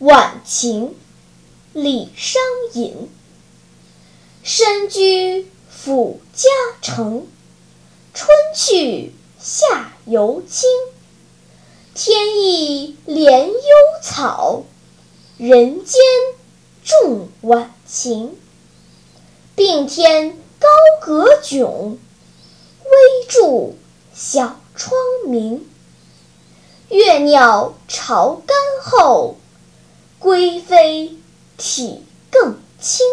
晚晴，李商隐。身居府家城，春去夏犹清。天意怜幽草，人间重晚晴。并天高阁迥，微柱小窗明。月鸟巢干后，归飞体更轻。